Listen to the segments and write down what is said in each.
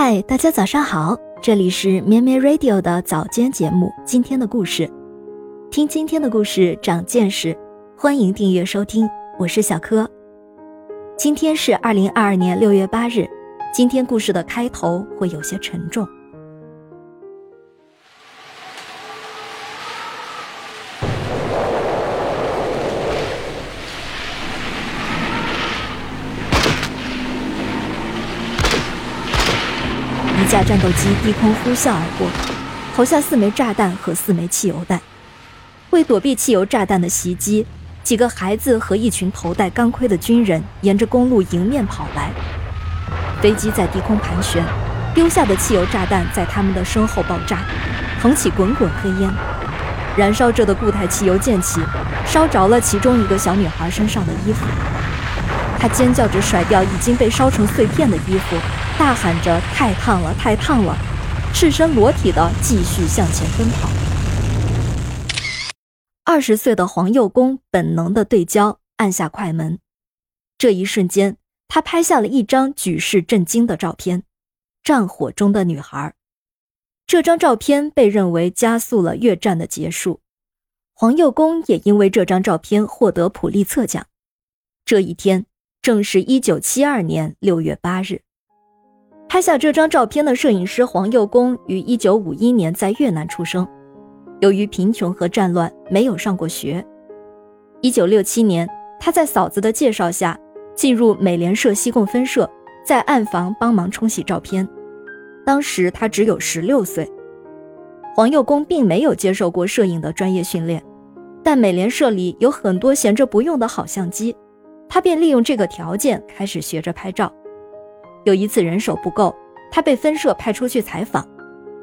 嗨，大家早上好，这里是绵绵 Radio 的早间节目。今天的故事，听今天的故事长见识，欢迎订阅收听，我是小柯。今天是二零二二年六月八日，今天故事的开头会有些沉重。架战斗机低空呼啸而过，投下四枚炸弹和四枚汽油弹。为躲避汽油炸弹的袭击，几个孩子和一群头戴钢盔的军人沿着公路迎面跑来。飞机在低空盘旋，丢下的汽油炸弹在他们的身后爆炸，腾起滚滚黑烟。燃烧着的固态汽油溅起，烧着了其中一个小女孩身上的衣服。她尖叫着甩掉已经被烧成碎片的衣服。大喊着“太烫了，太烫了”，赤身裸体的继续向前奔跑。二十岁的黄佑公本能的对焦，按下快门。这一瞬间，他拍下了一张举世震惊的照片：战火中的女孩。这张照片被认为加速了越战的结束。黄佑公也因为这张照片获得普利策奖。这一天正是一九七二年六月八日。拍下这张照片的摄影师黄佑公于1951年在越南出生，由于贫穷和战乱，没有上过学。1967年，他在嫂子的介绍下进入美联社西贡分社，在暗房帮忙冲洗照片。当时他只有16岁。黄佑公并没有接受过摄影的专业训练，但美联社里有很多闲着不用的好相机，他便利用这个条件开始学着拍照。有一次人手不够，他被分社派出去采访，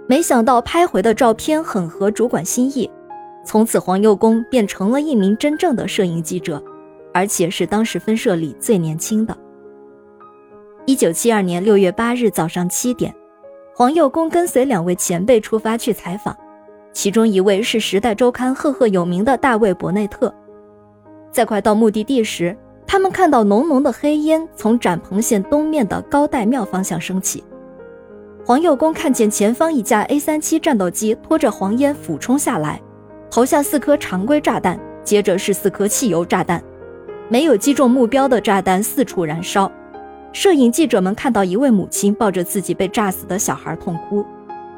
没想到拍回的照片很合主管心意，从此黄佑公便成了一名真正的摄影记者，而且是当时分社里最年轻的。一九七二年六月八日早上七点，黄佑公跟随两位前辈出发去采访，其中一位是《时代周刊》赫赫有名的大卫·伯内特，在快到目的地时。他们看到浓浓的黑烟从展鹏县东面的高岱庙方向升起。黄佑公看见前方一架 A37 战斗机拖着黄烟俯冲下来，投下四颗常规炸弹，接着是四颗汽油炸弹。没有击中目标的炸弹四处燃烧。摄影记者们看到一位母亲抱着自己被炸死的小孩痛哭，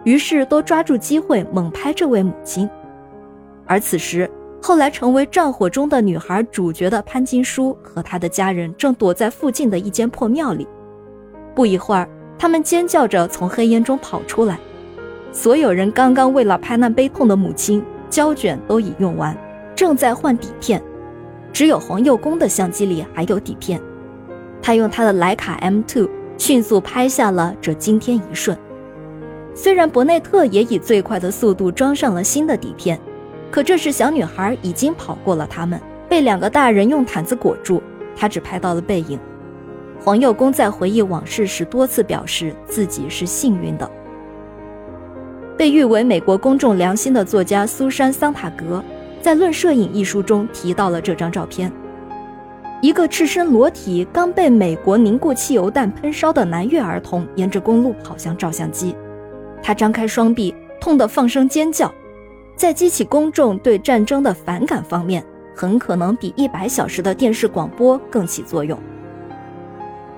于是都抓住机会猛拍这位母亲。而此时。后来成为战火中的女孩主角的潘金书和她的家人正躲在附近的一间破庙里。不一会儿，他们尖叫着从黑烟中跑出来。所有人刚刚为了拍那悲痛的母亲，胶卷都已用完，正在换底片。只有黄佑公的相机里还有底片，他用他的徕卡 M2 迅速拍下了这惊天一瞬。虽然伯内特也以最快的速度装上了新的底片。可这时，小女孩已经跑过了他们，被两个大人用毯子裹住。她只拍到了背影。黄佑公在回忆往事时多次表示自己是幸运的。被誉为美国公众良心的作家苏珊·桑塔格在《论摄影》一书中提到了这张照片：一个赤身裸体、刚被美国凝固汽油弹喷烧的南越儿童沿着公路跑向照相机，他张开双臂，痛得放声尖叫。在激起公众对战争的反感方面，很可能比一百小时的电视广播更起作用。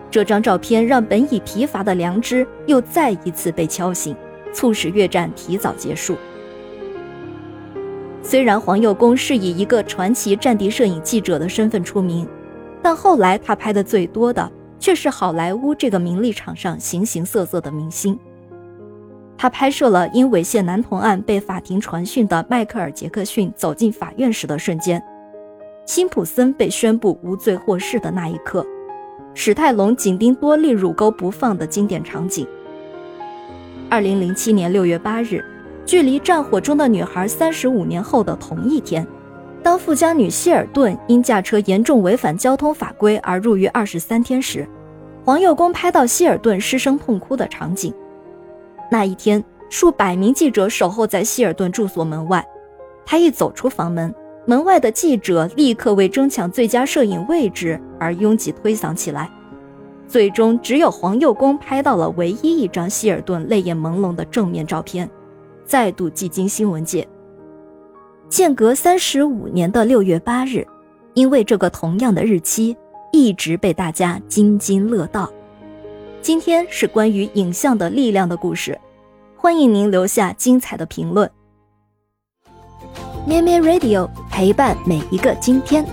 这张照片让本已疲乏的良知又再一次被敲醒，促使越战提早结束。虽然黄佑公是以一个传奇战地摄影记者的身份出名，但后来他拍的最多的却是好莱坞这个名利场上形形色色的明星。他拍摄了因猥亵男童案被法庭传讯的迈克尔·杰克逊走进法院时的瞬间，辛普森被宣布无罪获释的那一刻，史泰龙紧盯多利乳沟不放的经典场景。二零零七年六月八日，距离战火中的女孩三十五年后的同一天，当富家女希尔顿因驾车严重违反交通法规而入狱二十三天时，黄佑公拍到希尔顿失声痛哭的场景。那一天，数百名记者守候在希尔顿住所门外。他一走出房门，门外的记者立刻为争抢最佳摄影位置而拥挤推搡起来。最终只有黄佑公拍到了唯一一张希尔顿泪眼朦胧的正面照片，再度寂惊新闻界。间隔三十五年的六月八日，因为这个同样的日期，一直被大家津津乐道。今天是关于影像的力量的故事，欢迎您留下精彩的评论。咩咩 Radio 陪伴每一个今天。